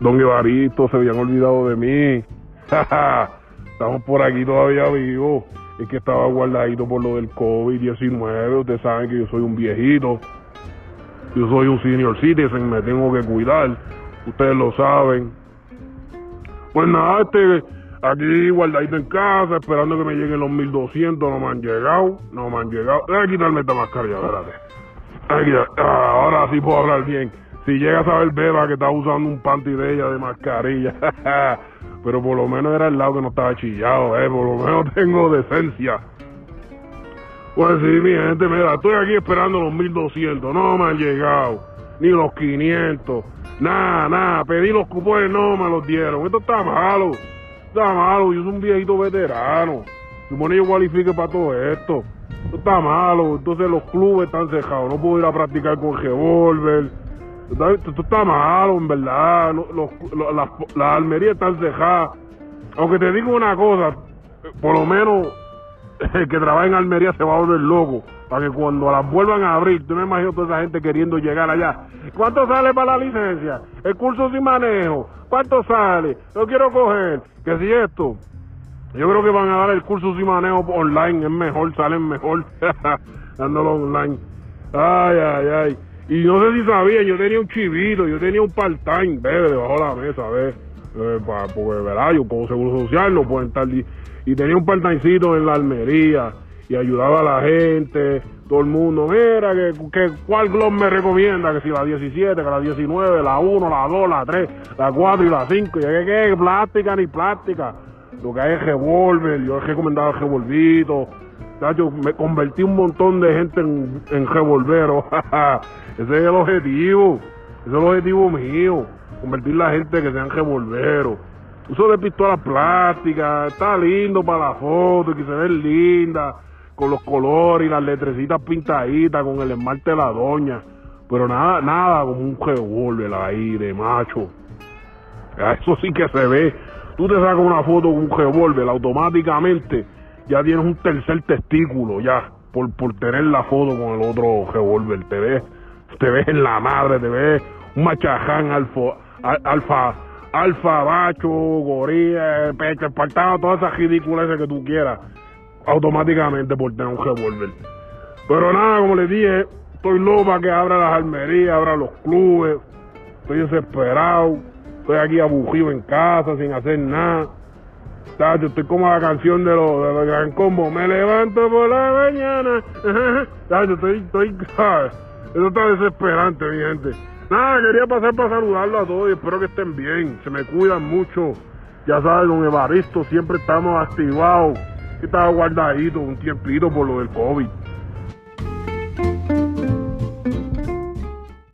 Don Evaristo, se habían olvidado de mí. Estamos por aquí todavía vivos. Es que estaba guardadito por lo del COVID-19. Ustedes saben que yo soy un viejito. Yo soy un senior citizen, me tengo que cuidar. Ustedes lo saben. Pues nada, este, aquí guardadito en casa, esperando que me lleguen los 1200. No me han llegado, no me han llegado. Déjame quitarme esta mascarilla, espérate. Ah, ahora sí puedo hablar bien. Si llegas a ver Beba que está usando un panty de ella de mascarilla. Pero por lo menos era el lado que no estaba chillado, eh. Por lo menos tengo decencia. Pues sí, mi gente, mira, estoy aquí esperando los 1200. No me han llegado. Ni los 500. Nada, nada. Pedí los cupones, no me los dieron. Esto está malo. Está malo. Yo soy un viejito veterano. Supone yo cualifique para todo esto. Esto está malo. Entonces los clubes están cejados. No puedo ir a practicar con revólver. Esto, esto está malo, en verdad. Los, las almerías están cejadas. Aunque te digo una cosa, por lo menos el que trabaja en Almería se va a volver loco. Para que cuando las vuelvan a abrir, tú me imagino toda esa gente queriendo llegar allá. ¿Cuánto sale para la licencia? El curso sin manejo. ¿Cuánto sale? Lo quiero coger. Que si esto. Yo creo que van a dar el curso sin manejo online. Es mejor, salen mejor. Dándolo online. Ay, ay, ay. Y no sé si sabían, yo tenía un chivito, yo tenía un part-time, bebé, debajo de la mesa, ve. Eh, pa- porque, ¿verdad? Yo como seguro social no pueden estar... di- Y tenía un part-timecito en la almería y ayudaba a la gente, todo el mundo. Mira, que, que ¿cuál glob me recomienda? Que si la 17, que la 19, la 1, la 2, la 3, la 4 y la 5. Y yo, ¿qué, qué? Plástica ni plástica. Lo que hay es revólver, yo he recomendado el revolvito. Tacho, me convertí un montón de gente en, en revolvero. Ese es el objetivo. Ese es el objetivo mío. Convertir la gente que sean revolveros. Uso de pistolas plásticas. Está lindo para la foto, que se ve linda. Con los colores y las letrecitas pintaditas, con el esmalte de la doña. Pero nada, nada como un revólver ahí de macho. Eso sí que se ve. Tú te sacas una foto con un revólver, automáticamente ya tienes un tercer testículo ya por, por tener la foto con el otro revólver. Te ves, te ves en la madre, te ves un machaján alfa, al- alfa, alfa, macho, gorila, pecho, espartano, todas esas ridiculeces que tú quieras, automáticamente por tener un revólver. Pero nada, como les dije, estoy loco para que abra las almerías, abra los clubes. Estoy desesperado. Estoy aquí aburrido en casa, sin hacer nada. Tacho, estoy como la canción de los de Gran Combo. Me levanto por la mañana. Tacho, estoy, estoy. Eso está desesperante, mi gente. Nada, quería pasar para saludarlo a todos y espero que estén bien. Se me cuidan mucho. Ya sabes, don Evaristo, siempre estamos activados. Estaba guardadito un tiempito por lo del COVID.